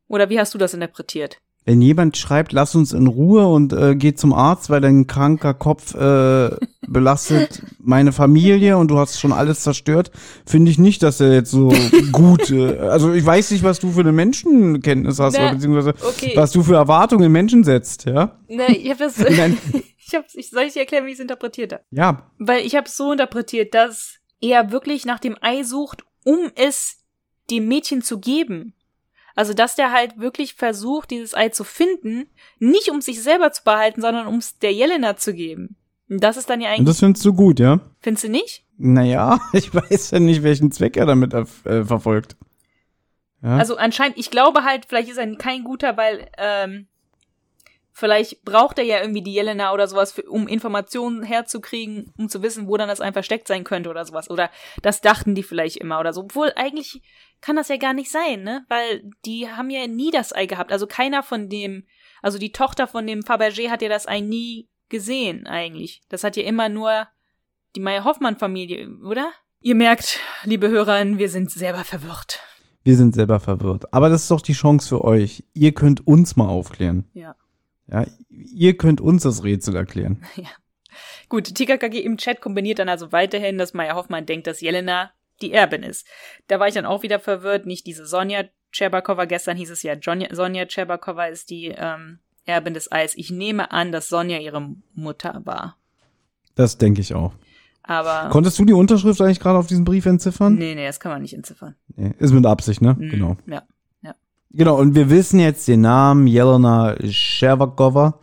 Oder wie hast du das interpretiert? Wenn jemand schreibt, lass uns in Ruhe und äh, geht zum Arzt, weil dein kranker Kopf äh, belastet meine Familie und du hast schon alles zerstört, finde ich nicht, dass er jetzt so [laughs] gut, äh, also ich weiß nicht, was du für eine Menschenkenntnis hast, Na, oder beziehungsweise okay. was du für Erwartungen in Menschen setzt, ja? Ne, ich habe das, [laughs] [laughs] ich habe, ich soll ich dir erklären, wie ich es interpretiert habe? Ja. Weil ich habe so interpretiert, dass er wirklich nach dem Ei sucht, um es dem Mädchen zu geben. Also, dass der halt wirklich versucht, dieses Ei zu finden, nicht um sich selber zu behalten, sondern um es der Jelena zu geben. Und das ist dann ja eigentlich. Und das findest du gut, ja? Findest du nicht? Naja, [laughs] ich weiß ja nicht, welchen Zweck er damit äh, verfolgt. Ja? Also anscheinend, ich glaube halt, vielleicht ist er kein guter, weil ähm, Vielleicht braucht er ja irgendwie die Jelena oder sowas, für, um Informationen herzukriegen, um zu wissen, wo dann das ein versteckt sein könnte oder sowas. Oder das dachten die vielleicht immer oder so. Obwohl eigentlich kann das ja gar nicht sein, ne? Weil die haben ja nie das Ei gehabt. Also keiner von dem, also die Tochter von dem Fabergé hat ja das Ei nie gesehen eigentlich. Das hat ja immer nur die Meyer-Hoffmann-Familie, oder? Ihr merkt, liebe Hörerinnen, wir sind selber verwirrt. Wir sind selber verwirrt. Aber das ist doch die Chance für euch. Ihr könnt uns mal aufklären. Ja. Ja, ihr könnt uns das Rätsel erklären. [laughs] Ja. Gut, TKKG im Chat kombiniert dann also weiterhin, dass Maya Hoffmann denkt, dass Jelena die Erbin ist. Da war ich dann auch wieder verwirrt, nicht diese Sonja Cherbakova. Gestern hieß es ja, Sonja Cherbakova ist die ähm, Erbin des Eis. Ich nehme an, dass Sonja ihre Mutter war. Das denke ich auch. Aber. Konntest du die Unterschrift eigentlich gerade auf diesem Brief entziffern? Nee, nee, das kann man nicht entziffern. Nee, ist mit Absicht, ne? Mhm, genau. Ja. Genau, und wir wissen jetzt den Namen Jelena Schervakova.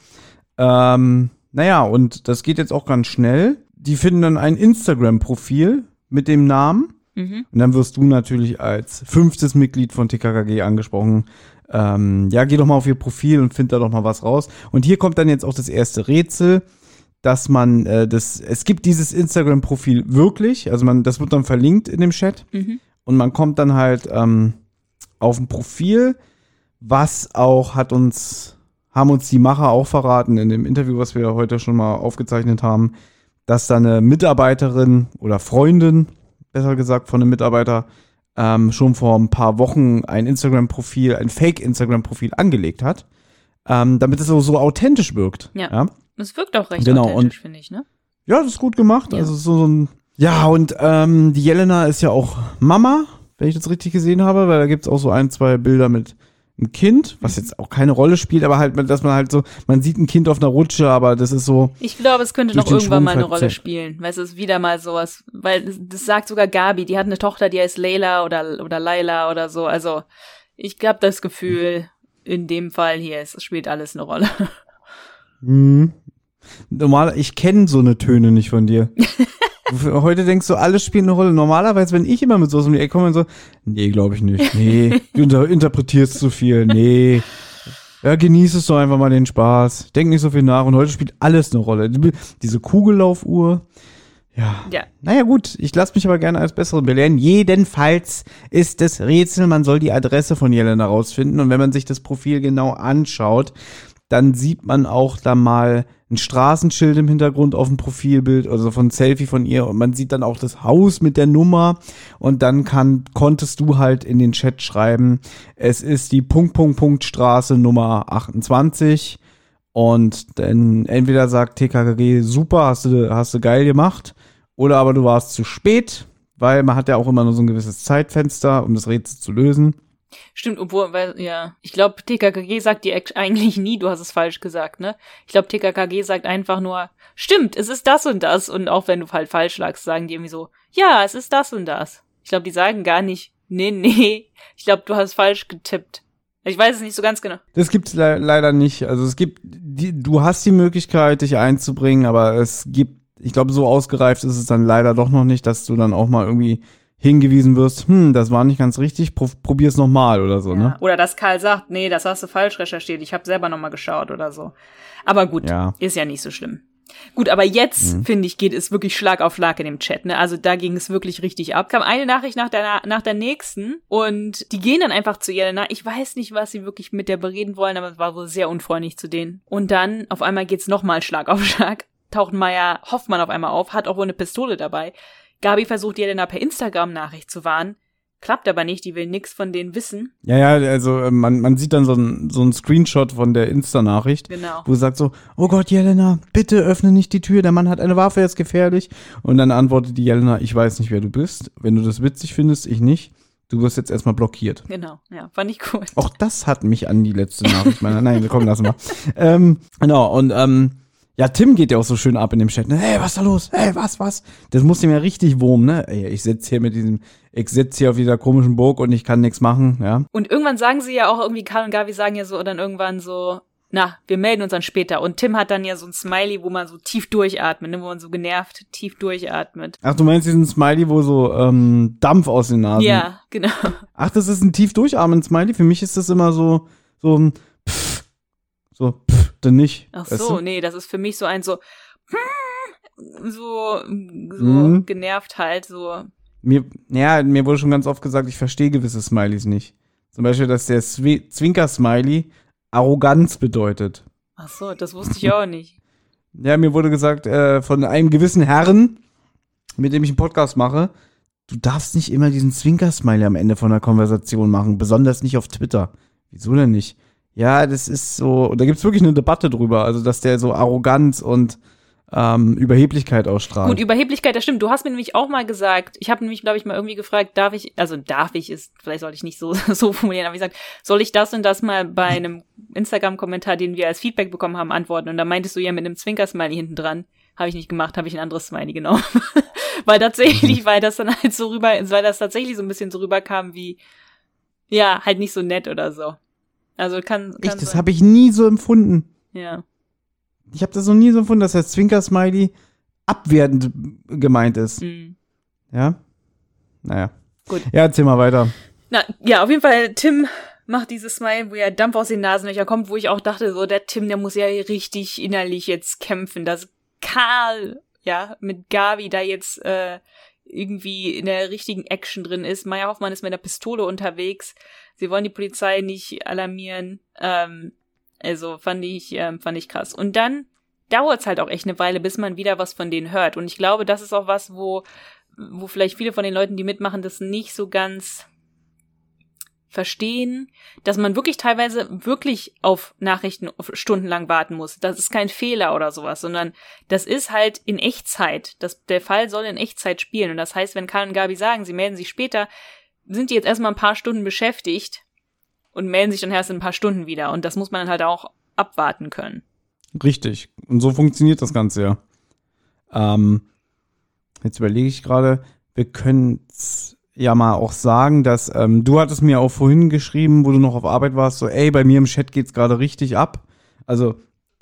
Ähm, naja, und das geht jetzt auch ganz schnell. Die finden dann ein Instagram-Profil mit dem Namen. Mhm. Und dann wirst du natürlich als fünftes Mitglied von TKKG angesprochen. Ähm, ja, geh doch mal auf ihr Profil und find da doch mal was raus. Und hier kommt dann jetzt auch das erste Rätsel, dass man äh, das, es gibt dieses Instagram-Profil wirklich, also man, das wird dann verlinkt in dem Chat. Mhm. Und man kommt dann halt ähm, auf ein Profil, was auch hat uns, haben uns die Macher auch verraten in dem Interview, was wir heute schon mal aufgezeichnet haben, dass da eine Mitarbeiterin oder Freundin, besser gesagt, von einem Mitarbeiter ähm, schon vor ein paar Wochen ein Instagram-Profil, ein Fake-Instagram-Profil angelegt hat, ähm, damit es so, so authentisch wirkt. Ja. ja. Es wirkt auch recht genau. authentisch, finde ich, ne? Ja, das ist gut gemacht. Ja. Also so, so ein. Ja, und ähm, die Jelena ist ja auch Mama wenn ich das richtig gesehen habe, weil da gibt es auch so ein, zwei Bilder mit ein Kind, was jetzt auch keine Rolle spielt, aber halt, dass man halt so, man sieht ein Kind auf einer Rutsche, aber das ist so. Ich glaube, es könnte noch irgendwann mal eine Rolle spielen. Weil es ist wieder mal sowas, weil das- sagt sogar Gabi, die hat eine Tochter, die heißt Layla oder, oder Laila oder so. Also, ich glaube, das Gefühl in dem Fall hier, es spielt alles eine Rolle. Hm. Normal, ich kenne so eine Töne nicht von dir. [laughs] Heute denkst du, alles spielt eine Rolle. Normalerweise, wenn ich immer mit sowas um die Ecke komme und so, nee, glaube ich nicht. Nee, du inter interpretierst zu viel. Nee. Ja, genieß es doch einfach mal den Spaß. Denk nicht so viel nach. Und heute spielt alles eine Rolle. Diese Kugellaufuhr. Ja. Ja. Naja, gut. Ich lasse mich aber gerne als Besseren belehren. Jedenfalls ist das Rätsel, man soll die Adresse von Jelena rausfinden. Und wenn man sich das Profil genau anschaut, dann sieht man auch da mal ein Straßenschild im Hintergrund auf dem Profilbild, also von Selfie von ihr. Und man sieht dann auch das Haus mit der Nummer. Und dann kann, konntest du halt in den Chat schreiben, es ist die Punkt, Punkt, Punkt Straße Nummer 28 und dann entweder sagt TKKG, super, hast du, hast du geil gemacht. Oder aber du warst zu spät, weil man hat ja auch immer nur so ein gewisses Zeitfenster, um das Rätsel zu lösen. Stimmt, obwohl, weil, ja. Ich glaube, TKKG sagt dir eigentlich nie, du hast es falsch gesagt, ne? Ich glaube, TKKG sagt einfach nur, stimmt, es ist das und das. Und auch wenn du halt falsch lagst, sagen die irgendwie so, ja, es ist das und das. Ich glaube, die sagen gar nicht, nee, nee. Ich glaube, du hast falsch getippt. Ich weiß es nicht so ganz genau. Das gibt's le leider nicht. Also es gibt, die, du hast die Möglichkeit, dich einzubringen, aber es gibt, ich glaube, so ausgereift ist es dann leider doch noch nicht, dass du dann auch mal irgendwie hingewiesen wirst, hm, das war nicht ganz richtig, pro probier's noch mal oder so, ne? Oder dass Karl sagt, nee, das hast du falsch recherchiert, ich habe selber nochmal geschaut oder so. Aber gut, Ja. ist ja nicht so schlimm. Gut, aber jetzt, finde ich, geht es wirklich Schlag auf Schlag in dem Chat, ne? Also da ging es wirklich richtig ab. Kam eine Nachricht nach der, nach der nächsten und die gehen dann einfach zu Jelena. Ich weiß nicht, was sie wirklich mit der bereden wollen, aber es war wohl sehr unfreundlich zu denen. Und dann auf einmal geht's nochmal Schlag auf Schlag. Taucht Meier Hoffmann auf einmal auf, hat auch wohl eine Pistole dabei. Gabi versucht Jelena per Instagram-Nachricht zu warnen. Klappt aber nicht, die will nix von denen wissen. Ja, ja, also äh, man, man sieht dann so ein, so ein Screenshot von der Insta-Nachricht, Genau. wo sie sagt so, oh Gott, Jelena, bitte öffne nicht die Tür, der Mann hat eine Waffe, er ist gefährlich. Und dann antwortet die Jelena, ich weiß nicht, wer du bist. Wenn du das witzig findest, ich nicht. Du wirst jetzt erstmal blockiert. Genau, ja, fand ich cool. Auch das hat mich an die letzte Nachricht meiner. Nein, komm, lass mal. [laughs] ähm, genau, und ähm, ja, Tim geht ja auch so schön ab in dem Chat. Ne? Hey, was ist da los? Hey, was, was? Das muss ihm ja richtig wurmen, ne? Ey, ich sitze hier mit diesem, ich sitze hier auf dieser komischen Burg und ich kann nichts machen, ja. Und irgendwann sagen sie ja auch irgendwie, Karl und Gabi sagen ja so dann irgendwann so, na, wir melden uns dann später. Und Tim hat dann ja so ein Smiley, wo man so tief durchatmet, ne, wo man so genervt tief durchatmet. Ach, du meinst diesen Smiley, wo so ähm, Dampf aus den Nasen. Ja, genau. Ach, das ist ein tief durchatmen Smiley. Für mich ist das immer so, so ein Pff, so Pff, dann nicht. Ach weißt so, du? nee, das ist für mich so ein so, so, so Mhm. genervt halt, so. Mir, ja, mir wurde schon ganz oft gesagt, ich verstehe gewisse Smileys nicht. Zum Beispiel, dass der Zwi- Zwinker-Smiley Arroganz bedeutet. Ach so, das wusste ich auch nicht. [laughs] Ja, mir wurde gesagt, äh, von einem gewissen Herrn, mit dem ich einen Podcast mache, du darfst nicht immer diesen Zwinker-Smiley am Ende von einer Konversation machen, besonders nicht auf Twitter. Wieso denn nicht? Ja, das ist so, und da gibt's wirklich eine Debatte drüber, also dass der so Arroganz und ähm, Überheblichkeit ausstrahlt. Gut, Überheblichkeit, das stimmt. Du hast mir nämlich auch mal gesagt, ich habe nämlich, glaube ich, mal irgendwie gefragt, darf ich, also darf ich, ist, vielleicht sollte ich nicht so, [laughs] so formulieren, aber ich gesagt, soll ich das und das mal bei einem Instagram-Kommentar, den wir als Feedback bekommen haben, antworten? Und da meintest du ja mit einem Zwinker-Smiley hinten dran. Habe ich nicht gemacht, habe ich ein anderes Smiley genommen. [laughs] weil tatsächlich, weil das dann halt so rüber, weil das tatsächlich so ein bisschen so rüberkam wie, ja, halt nicht so nett oder so. Also kann, kann Echt, das habe ich nie so empfunden. ja. Ich habe das noch nie so empfunden, dass der Zwinker-Smiley abwertend gemeint ist. Mhm. Ja? Naja. Gut. Ja, erzähl mal weiter. Na, ja, auf jeden Fall, Tim macht dieses Smile, wo ja Dampf aus den Nasenlöchern kommt, wo ich auch dachte, so, der Tim, der muss ja richtig innerlich jetzt kämpfen, dass Karl, ja, mit Gavi da jetzt äh, irgendwie in der richtigen Action drin ist. Maya Hoffmann ist mit einer Pistole unterwegs. Sie wollen die Polizei nicht alarmieren. Ähm, also fand ich, ähm, fand ich krass. Und dann dauert es halt auch echt eine Weile, bis man wieder was von denen hört. Und ich glaube, das ist auch was, wo, wo vielleicht viele von den Leuten, die mitmachen, das nicht so ganz verstehen, dass man wirklich teilweise wirklich auf Nachrichten stundenlang warten muss. Das ist kein Fehler oder sowas, sondern das ist halt in Echtzeit. Das, der Fall soll in Echtzeit spielen. Und das heißt, wenn Karl und Gabi sagen, sie melden sich später, sind die jetzt erstmal ein paar Stunden beschäftigt, und melden sich dann erst in ein paar Stunden wieder. Und das muss man dann halt auch abwarten können. Richtig. Und so funktioniert das Ganze ja. Ähm, jetzt überlege ich gerade, wir können ja mal auch sagen, dass ähm, du hattest mir auch vorhin geschrieben, wo du noch auf Arbeit warst, so, ey, bei mir im Chat geht's gerade richtig ab. Also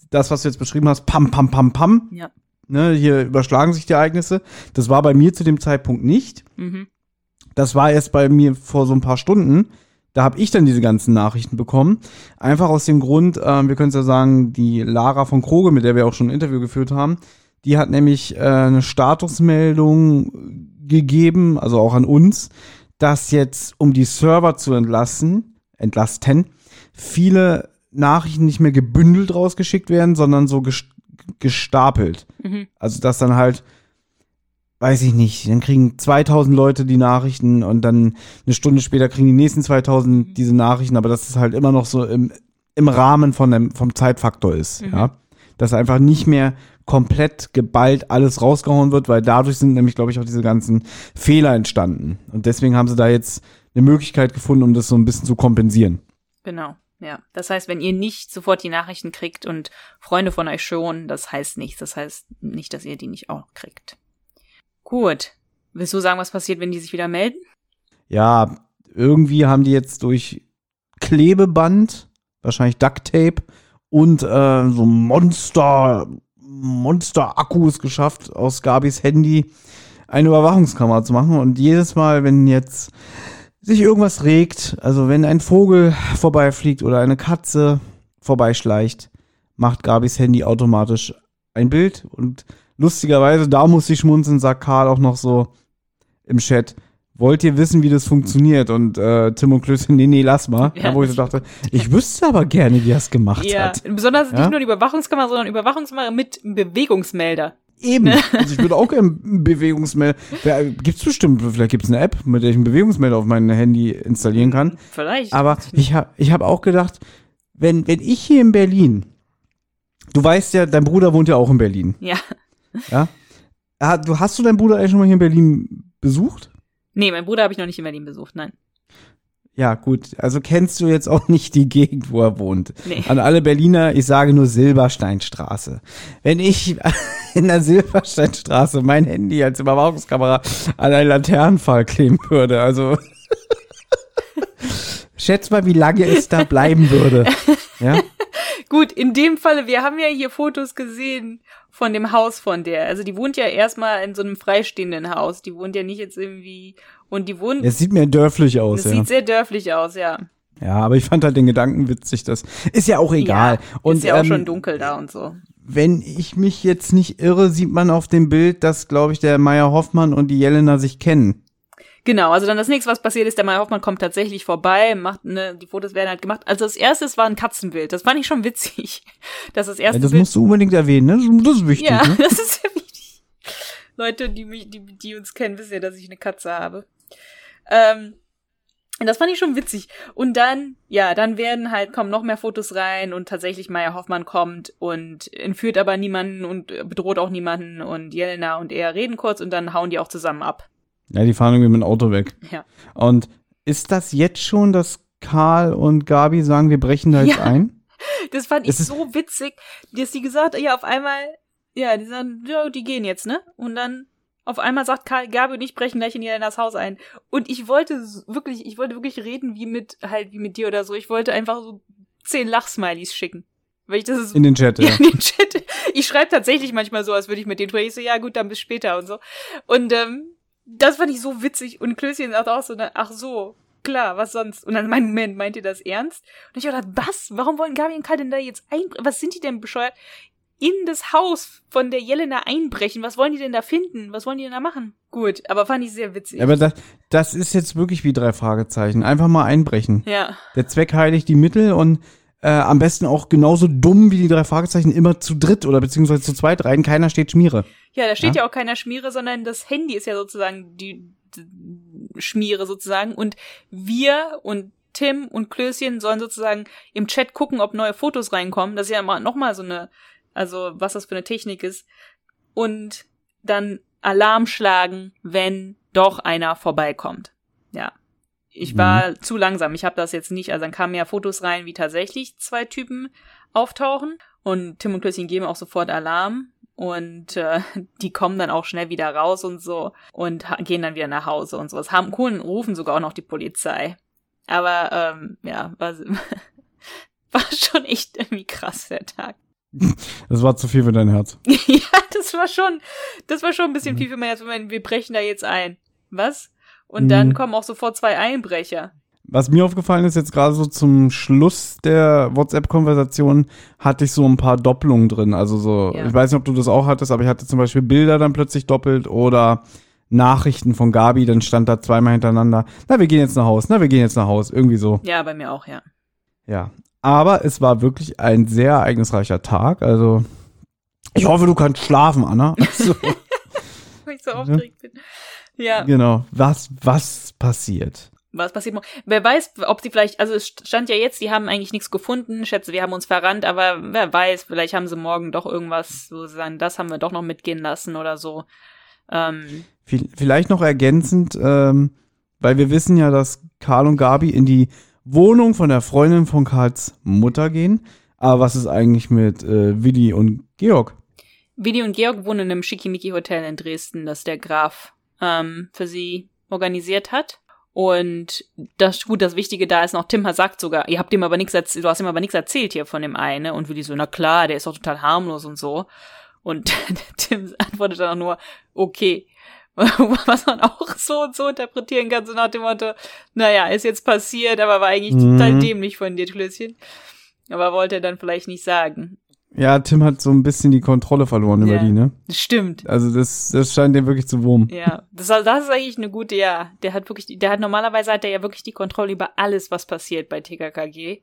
das, was du jetzt beschrieben hast, pam, pam, pam, pam. Ja. Ne, hier überschlagen sich die Ereignisse. Das war bei mir zu dem Zeitpunkt nicht. Mhm. Das war erst bei mir vor so ein paar Stunden. Da habe ich dann diese ganzen Nachrichten bekommen. Einfach aus dem Grund, äh, wir können es ja sagen, die Lara von Kroge, mit der wir auch schon ein Interview geführt haben, die hat nämlich äh, eine Statusmeldung gegeben, also auch an uns, dass jetzt, um die Server zu entlassen, entlasten, viele Nachrichten nicht mehr gebündelt rausgeschickt werden, sondern so gestapelt. Mhm. Also dass dann halt weiß ich nicht, dann kriegen 2000 Leute die Nachrichten und dann eine Stunde später kriegen die nächsten 2000 diese Nachrichten, aber dass es halt immer noch so im, im Rahmen von dem, vom Zeitfaktor ist, Mhm. ja. Dass einfach nicht mehr komplett geballt alles rausgehauen wird, weil dadurch sind nämlich, glaube ich, auch diese ganzen Fehler entstanden. Und deswegen haben sie da jetzt eine Möglichkeit gefunden, um das so ein bisschen zu kompensieren. Genau. Ja, das heißt, wenn ihr nicht sofort die Nachrichten kriegt und Freunde von euch schon, das heißt nichts. Das heißt nicht, dass ihr die nicht auch kriegt. Gut. Willst du sagen, was passiert, wenn die sich wieder melden? Ja, irgendwie haben die jetzt durch Klebeband, wahrscheinlich Duct Tape und äh, so Monster, Monster-Akkus geschafft, aus Gabis Handy eine Überwachungskamera zu machen. Und jedes Mal, wenn jetzt sich irgendwas regt, also wenn ein Vogel vorbeifliegt oder eine Katze vorbeischleicht, macht Gabis Handy automatisch ein Bild. Und lustigerweise, da muss ich schmunzeln, sagt Karl auch noch so im Chat, wollt ihr wissen, wie das funktioniert? Und äh, Tim und Klößchen, nee, nee, lass mal. Ja. Wo ich so dachte, ich wüsste aber gerne, wie er es gemacht Ja, hat. besonders Ja? nicht nur die Überwachungskamera, sondern Überwachungskamera mit Bewegungsmelder. Eben. Also ich würde auch gerne einen Bewegungsmelder. Wer- Gibt's bestimmt, vielleicht gibt's eine App, mit der ich einen Bewegungsmelder auf mein Handy installieren kann. Vielleicht. Aber ich habe ich hab auch gedacht, wenn, wenn ich hier in Berlin, du weißt ja, dein Bruder wohnt ja auch in Berlin, Ja. Ja? Ah, Du, hast du deinen Bruder eigentlich schon mal hier in Berlin besucht? Nee, mein Bruder habe ich noch nicht in Berlin besucht, nein. Ja, gut. Also kennst du jetzt auch nicht die Gegend, wo er wohnt. Nee. An alle Berliner, ich sage nur Silbersteinstraße. Wenn ich [laughs] in der Silbersteinstraße mein Handy als Überwachungskamera an einen Laternenpfahl kleben würde, also [laughs] schätz mal, wie lange es da bleiben würde. [laughs] Ja? [laughs] Gut, in dem Falle, wir haben ja hier Fotos gesehen von dem Haus von der. Also die wohnt ja erstmal in so einem freistehenden Haus. Die wohnt ja nicht jetzt irgendwie und die wohnt. Es sieht mir dörflich aus, das ja. sieht sehr dörflich aus, ja. Ja, aber ich fand halt den Gedanken witzig, das ist ja auch egal. Ja, Und ist ja auch ähm, schon dunkel da und so. wenn ich mich jetzt nicht irre, sieht man auf dem Bild, dass, glaube ich, der Meier Hoffmann und die Jelena sich kennen. Genau, also dann das nächste, was passiert ist, der Meier Hoffmann kommt tatsächlich vorbei, macht, ne, die Fotos werden halt gemacht. Also das erste war ein Katzenbild. Das fand ich schon witzig. [laughs] Das ist das Ja, erste das Bild. musst du unbedingt erwähnen, ne? Das ist wichtig. Ja, Ne? [laughs] das ist sehr wichtig. Leute, die, mich, die, die uns kennen, wissen ja, dass ich eine Katze habe. Ähm, das fand ich schon witzig. Und dann, ja, dann werden halt, kommen noch mehr Fotos rein und tatsächlich Meier Hoffmann kommt und entführt aber niemanden und bedroht auch niemanden und Jelena und er reden kurz und dann hauen die auch zusammen ab. Ja, die fahren irgendwie mit dem Auto weg. Ja. Und ist das jetzt schon, dass Karl und Gabi sagen, wir brechen da jetzt Ja. ein? Das fand ich Es ist- so witzig, dass die gesagt, ja, auf einmal, ja, die sagen, ja, die gehen jetzt, ne? Und dann auf einmal sagt Karl, Gabi und ich brechen gleich in Jelenas Haus ein. Und ich wollte wirklich, ich wollte wirklich reden wie mit, halt wie mit dir oder so. Ich wollte einfach so zehn Lachsmilies schicken. Weil ich das ist, In den Chat, [laughs] ja, ja. in den Chat. Ich schreibe tatsächlich manchmal so, als würde ich mit denen sprechen. Ich so, ja gut, dann bis später und so. Und ähm, das fand ich so witzig. Und Klößchen sagt auch so, ne, ach so, klar, was sonst? Und dann, mein Moment, meint ihr das ernst? Und ich dachte, was? Warum wollen Gabi und Karl denn da jetzt einbrechen? Was sind die denn bescheuert? In das Haus von der Jelena einbrechen. Was wollen die denn da finden? Was wollen die denn da machen? Gut, aber fand ich sehr witzig. Aber das, das ist jetzt wirklich wie drei Fragezeichen. Einfach mal einbrechen. ja, Der Zweck heiligt die Mittel und äh, am besten auch genauso dumm wie die drei Fragezeichen immer zu dritt oder beziehungsweise zu zweit rein. Keiner steht Schmiere. ja, da steht Ja. ja. auch keiner Schmiere, sondern das Handy ist ja sozusagen die, die Schmiere sozusagen. Und wir und Tim und Klößchen sollen sozusagen im Chat gucken, ob neue Fotos reinkommen. Das ist ja nochmal so eine, also was das für eine Technik ist. Und dann Alarm schlagen, wenn doch einer vorbeikommt. Ich war zu langsam. Ich habe das jetzt nicht. Also dann kamen ja Fotos rein, wie tatsächlich zwei Typen auftauchen. Und Tim und Klößchen geben auch sofort Alarm. Und äh, [laughs] die kommen dann auch schnell wieder raus und so und gehen dann wieder nach Hause und sowas. Haben Kunden rufen sogar auch noch die Polizei. Aber ähm, ja, war, [laughs] war schon echt irgendwie krass der Tag. [laughs] Das war zu viel für dein Herz. ja, das war schon, das war schon ein bisschen viel für mein Herz. Wir brechen da jetzt ein. Was? Und dann Mhm. kommen auch sofort zwei Einbrecher. Was mir aufgefallen ist, jetzt gerade so zum Schluss der WhatsApp-Konversation, hatte ich so ein paar Doppelungen drin. Also so, Ja. ich weiß nicht, ob du das auch hattest, aber ich hatte zum Beispiel Bilder dann plötzlich doppelt oder Nachrichten von Gabi, dann stand da zweimal hintereinander, na, wir gehen jetzt nach Haus, na, wir gehen jetzt nach Haus. Irgendwie so. Ja, bei mir auch, ja. Ja. Aber es war wirklich ein sehr ereignisreicher Tag. Also, ich hoffe, du kannst schlafen, Anna. [laughs] Also, Weil ich so aufgeregt bin. Ja, genau. Was, was passiert? was passiert? Wer weiß, ob sie vielleicht, also es stand ja jetzt, die haben eigentlich nichts gefunden. Schätze, wir haben uns verrannt, aber wer weiß, vielleicht haben sie morgen doch irgendwas, wo sie sagen, das haben wir doch noch mitgehen lassen oder so. Ähm, Vi- Vielleicht noch ergänzend, ähm, weil wir wissen ja, dass Karl und Gabi in die Wohnung von der Freundin von Karls Mutter gehen. Aber was ist eigentlich mit äh, Willi und Georg? Willi und Georg wohnen in einem Schickimicki-Hotel in Dresden, das der Graf ähm, für sie organisiert hat. Und das gut, das Wichtige da ist noch, Tim sagt sogar, ihr habt ihm aber nichts erzählt, du hast ihm aber nichts erzählt hier von dem einen, ne? Und Willi so, na klar, der ist doch total harmlos und so. Und [laughs] Tim antwortet dann auch nur, okay. [laughs] Was man auch so und so interpretieren kann, so nach dem Motto, naja, ist jetzt passiert, aber war eigentlich Mhm. total dämlich von dir, Klößchen. Aber wollte er dann vielleicht nicht sagen. Ja, Tim hat so ein bisschen die Kontrolle verloren Ja. über die, ne? Stimmt. Also das, das scheint dem wirklich zu wurmen. Ja, das, das ist eigentlich eine gute, ja. Der hat wirklich, der hat normalerweise hat er ja wirklich die Kontrolle über alles, was passiert bei TKKG.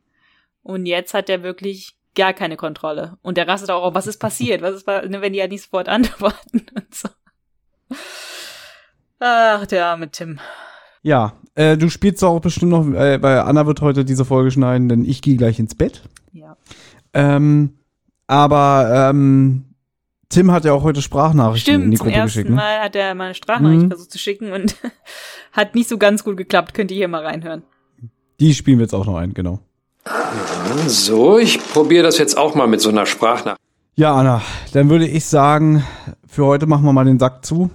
Und jetzt hat er wirklich gar keine Kontrolle. Und der rastet auch auf, was ist passiert? Was ist, ne, wenn die halt nicht sofort [laughs] antworten und so. Ach, der arme Tim. Ja, äh, du spielst auch bestimmt noch, äh, weil Anna wird heute diese Folge schneiden, denn ich gehe gleich ins Bett. Ja. Ähm, aber ähm, Tim hat ja auch heute Sprachnachrichten in Stimmt, die zum Gruppe ersten geschickt. Ne? Mal hat er mal eine Sprachnachricht Mhm. versucht zu schicken und [laughs] hat nicht so ganz gut geklappt. Könnt ihr hier mal reinhören. Die spielen wir jetzt auch noch ein, genau. So, ich probiere das jetzt auch mal mit so einer Sprachnachricht. Ja, Anna, dann würde ich sagen, für heute machen wir mal den Sack zu.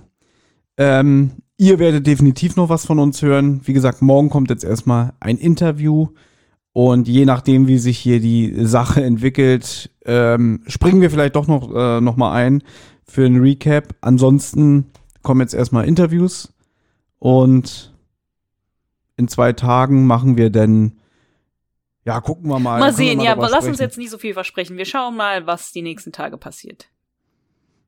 Ähm, ihr werdet definitiv noch was von uns hören. Wie gesagt, morgen kommt jetzt erstmal ein Interview. Und je nachdem, wie sich hier die Sache entwickelt, ähm, springen wir vielleicht doch noch, äh, noch mal ein für ein Recap. Ansonsten kommen jetzt erstmal Interviews. Und in zwei Tagen machen wir dann, ja, gucken wir mal. Mal sehen, ja, drüber aber lass uns jetzt nicht so viel versprechen. Wir schauen mal, was die nächsten Tage passiert.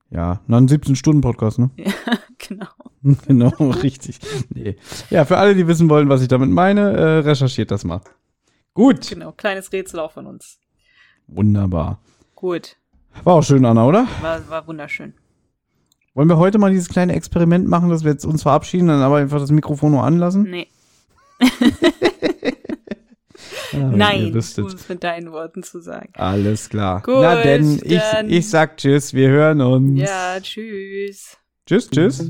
Ja, noch ein 17-Stunden-Podcast, ne? Ja, [laughs] genau. [laughs] genau, richtig. Nee. Ja, für alle, die wissen wollen, was ich damit meine, äh, recherchiert das mal. Gut. Genau, kleines Rätsel auch von uns. Wunderbar. Gut, War auch schön, Anna, oder? war, war wunderschön. Wollen wir heute mal dieses kleine Experiment machen, dass wir jetzt uns verabschieden, dann aber einfach das Mikrofon nur anlassen? Nee, [laughs] Ja, nein, um es mit deinen Worten zu sagen. Alles klar. Gut, Na denn, ich, dann- ich sag Tschüss, wir hören uns. Ja, tschüss. Tschüss, tschüss.